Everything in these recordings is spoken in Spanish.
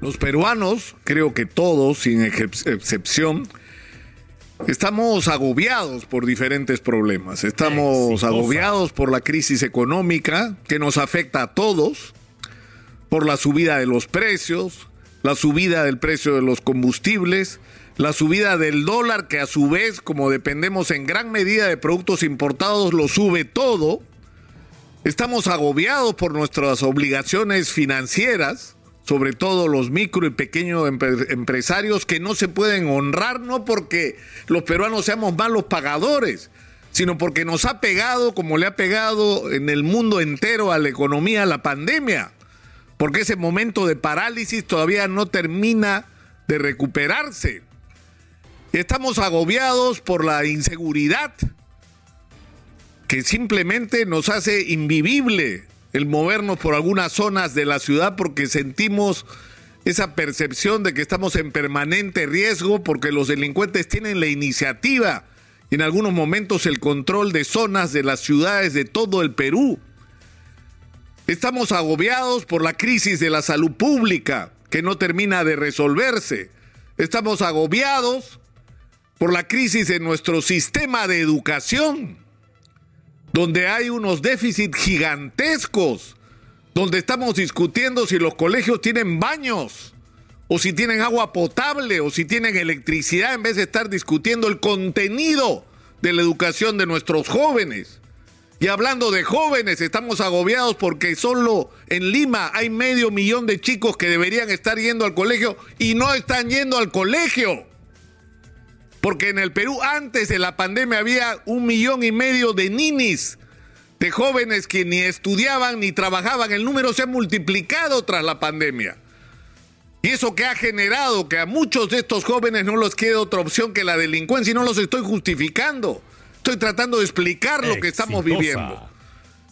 Los peruanos, creo que todos, sin excepción, estamos agobiados por diferentes problemas. Estamos agobiados por la crisis económica que nos afecta a todos, por la subida de los precios, la subida del precio de los combustibles, la subida del dólar que a su vez, como dependemos en gran medida de productos importados, lo sube todo. Estamos agobiados por nuestras obligaciones financieras sobre todo los micro y pequeños empresarios que no se pueden honrar, no porque los peruanos seamos malos pagadores, sino porque nos ha pegado como le ha pegado en el mundo entero a la economía la pandemia, porque ese momento de parálisis todavía no termina de recuperarse. Estamos agobiados por la inseguridad que simplemente nos hace invivible el movernos por algunas zonas de la ciudad porque sentimos esa percepción de que estamos en permanente riesgo porque los delincuentes tienen la iniciativa y en algunos momentos el control de zonas de las ciudades de todo el Perú. Estamos agobiados por la crisis de la salud pública que no termina de resolverse. Estamos agobiados por la crisis de nuestro sistema de educación donde hay unos déficits gigantescos, donde estamos discutiendo si los colegios tienen baños, o si tienen agua potable, o si tienen electricidad, en vez de estar discutiendo el contenido de la educación de nuestros jóvenes. Y hablando de jóvenes, estamos agobiados porque solo en Lima hay medio millón de chicos que deberían estar yendo al colegio y no están yendo al colegio. Porque en el Perú antes de la pandemia había un millón y medio de ninis, de jóvenes que ni estudiaban ni trabajaban. El número se ha multiplicado tras la pandemia. Y eso que ha generado que a muchos de estos jóvenes no les quede otra opción que la delincuencia y no los estoy justificando. Estoy tratando de explicar lo que estamos viviendo.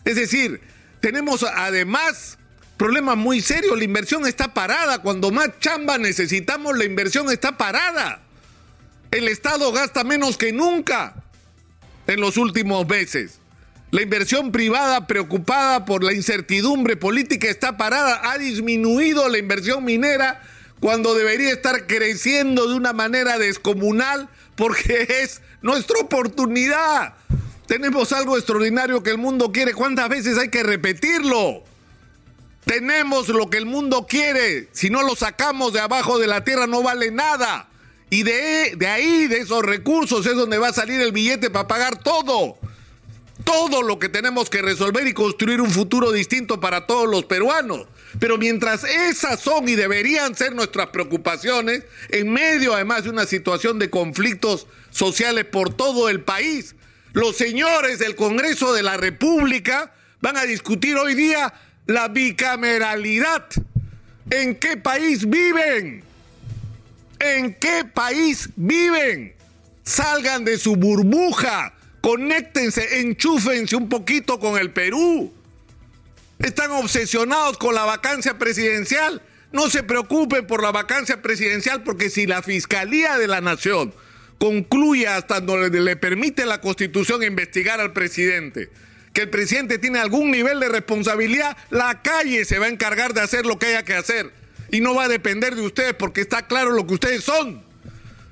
Es decir, tenemos además problemas muy serios. La inversión está parada. Cuando más chamba necesitamos, la inversión está parada. El Estado gasta menos que nunca en los últimos meses. La inversión privada preocupada por la incertidumbre política está parada. Ha disminuido la inversión minera cuando debería estar creciendo de una manera descomunal porque es nuestra oportunidad. Tenemos algo extraordinario que el mundo quiere. ¿Cuántas veces hay que repetirlo? Tenemos lo que el mundo quiere. Si no lo sacamos de abajo de la tierra no vale nada. Y de, de ahí, de esos recursos, es donde va a salir el billete para pagar todo. Todo lo que tenemos que resolver y construir un futuro distinto para todos los peruanos. Pero mientras esas son y deberían ser nuestras preocupaciones, en medio además de una situación de conflictos sociales por todo el país, los señores del Congreso de la República van a discutir hoy día la bicameralidad. ¿En qué país viven? ¿En qué país viven? Salgan de su burbuja, conéctense, enchúfense un poquito con el Perú. Están obsesionados con la vacancia presidencial. No se preocupen por la vacancia presidencial porque si la Fiscalía de la Nación concluye hasta donde le permite la Constitución investigar al presidente, que el presidente tiene algún nivel de responsabilidad, la calle se va a encargar de hacer lo que haya que hacer y no va a depender de ustedes porque está claro lo que ustedes son.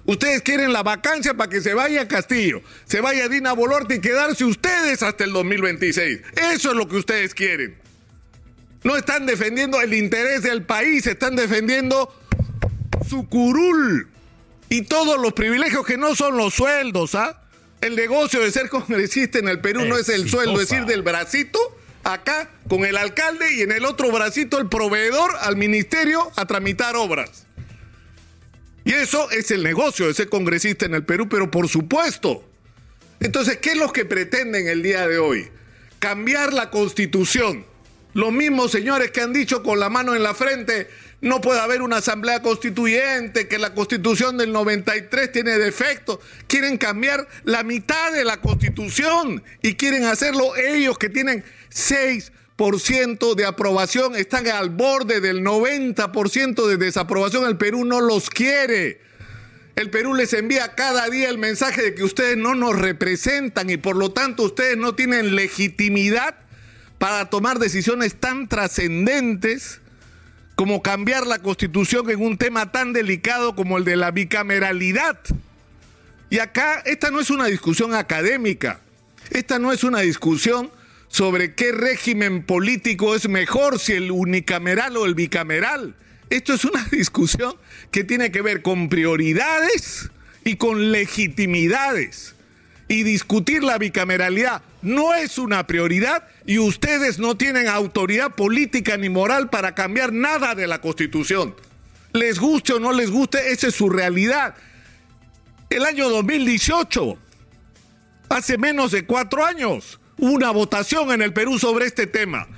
Ustedes quieren la vacancia para que se vaya Castillo, se vaya Dina Bolorte y quedarse ustedes hasta el 2026. Eso es lo que ustedes quieren. No están defendiendo el interés del país, están defendiendo su curul y todos los privilegios que no son los sueldos, ¿ah? El negocio de ser congresista en el Perú no es el sueldo, es ir del bracito acá con el alcalde y en el otro bracito el proveedor al ministerio a tramitar obras. Y eso es el negocio de ser congresista en el Perú, pero por supuesto. Entonces, ¿qué es lo que pretenden el día de hoy? Cambiar la constitución. Los mismos señores que han dicho con la mano en la frente, no puede haber una asamblea constituyente, que la constitución del 93 tiene defectos. Quieren cambiar la mitad de la constitución y quieren hacerlo ellos que tienen 6% de aprobación, están al borde del 90% de desaprobación. El Perú no los quiere. El Perú les envía cada día el mensaje de que ustedes no nos representan y por lo tanto ustedes no tienen legitimidad para tomar decisiones tan trascendentes como cambiar la constitución en un tema tan delicado como el de la bicameralidad. Y acá esta no es una discusión académica, esta no es una discusión sobre qué régimen político es mejor, si el unicameral o el bicameral. Esto es una discusión que tiene que ver con prioridades y con legitimidades. Y discutir la bicameralidad no es una prioridad y ustedes no tienen autoridad política ni moral para cambiar nada de la Constitución. Les guste o no les guste, esa es su realidad. El año 2018, hace menos de cuatro años, una votación en el Perú sobre este tema.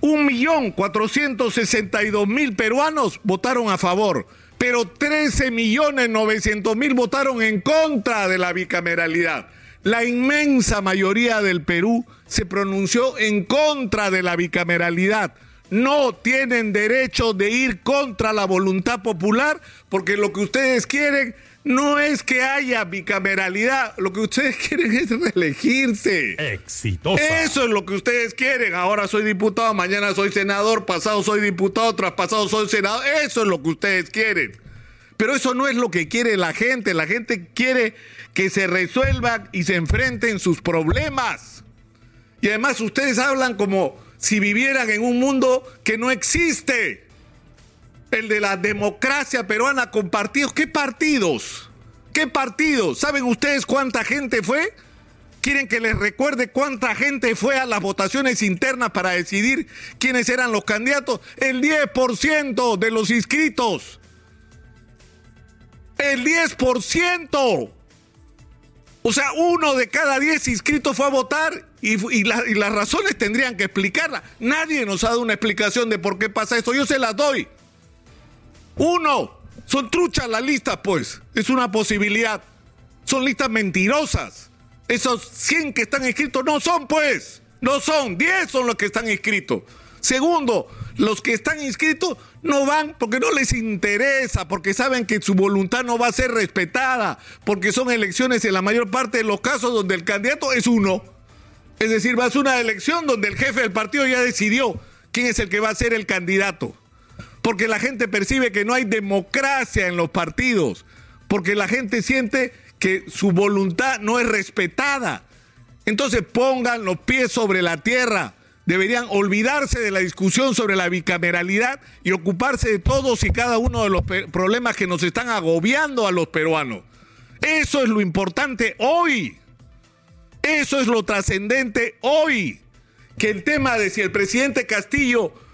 Un millón cuatrocientos sesenta y dos mil peruanos votaron a favor, pero 13 millones novecientos mil votaron en contra de la bicameralidad. La inmensa mayoría del Perú se pronunció en contra de la bicameralidad. No tienen derecho de ir contra la voluntad popular porque lo que ustedes quieren no es que haya bicameralidad, lo que ustedes quieren es reelegirse. Exitosa. Eso es lo que ustedes quieren. Ahora soy diputado, mañana soy senador, pasado soy diputado, traspasado soy senador. Eso es lo que ustedes quieren. Pero eso no es lo que quiere la gente. La gente quiere que se resuelvan y se enfrenten sus problemas. Y además ustedes hablan como si vivieran en un mundo que no existe. El de la democracia peruana con partidos. ¿Qué partidos? ¿Qué partidos? ¿Saben ustedes cuánta gente fue? ¿Quieren que les recuerde cuánta gente fue a las votaciones internas para decidir quiénes eran los candidatos? El 10% de los inscritos. El 10%. O sea, uno de cada diez inscritos fue a votar y, las razones tendrían que explicarla. Nadie nos ha dado una explicación de por qué pasa esto. Yo se las doy. Uno, son truchas las listas, pues. Es una posibilidad. Son listas mentirosas. Esos 100 que están inscritos no son, pues. No son. 10 son los que están inscritos. Segundo, los que están inscritos no van porque no les interesa, porque saben que su voluntad no va a ser respetada, porque son elecciones en la mayor parte de los casos donde el candidato es uno. Es decir, va a ser una elección donde el jefe del partido ya decidió quién es el que va a ser el candidato. Porque la gente percibe que no hay democracia en los partidos, porque la gente siente que su voluntad no es respetada. Entonces pongan los pies sobre la tierra deberían olvidarse de la discusión sobre la bicameralidad y ocuparse de todos y cada uno de los problemas que nos están agobiando a los peruanos. Eso es lo importante hoy. Eso es lo trascendente hoy. Que el tema de si el presidente Castillo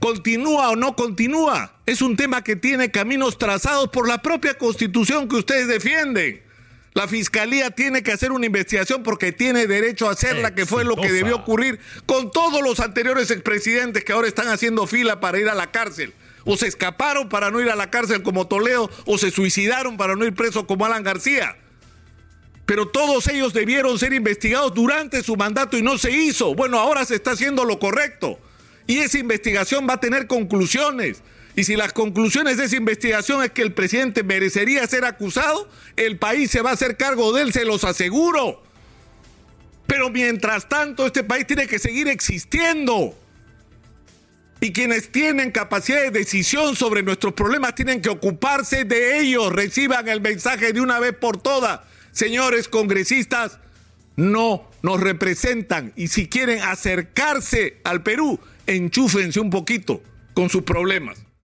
continúa o no continúa es un tema que tiene caminos trazados por la propia constitución que ustedes defienden. La fiscalía tiene que hacer una investigación porque tiene derecho a hacerla, que fue lo que debió ocurrir con todos los anteriores expresidentes que ahora están haciendo fila para ir a la cárcel. O se escaparon para no ir a la cárcel como Toledo, o se suicidaron para no ir preso como Alan García. Pero todos ellos debieron ser investigados durante su mandato y no se hizo. Bueno, ahora se está haciendo lo correcto. Y esa investigación va a tener conclusiones. Y si las conclusiones de esa investigación es que el presidente merecería ser acusado, el país se va a hacer cargo de él, se los aseguro. Pero mientras tanto, este país tiene que seguir existiendo. Y quienes tienen capacidad de decisión sobre nuestros problemas tienen que ocuparse de ellos. Reciban el mensaje de una vez por todas. Señores congresistas, no nos representan. Y si quieren acercarse al Perú, enchúfense un poquito con sus problemas.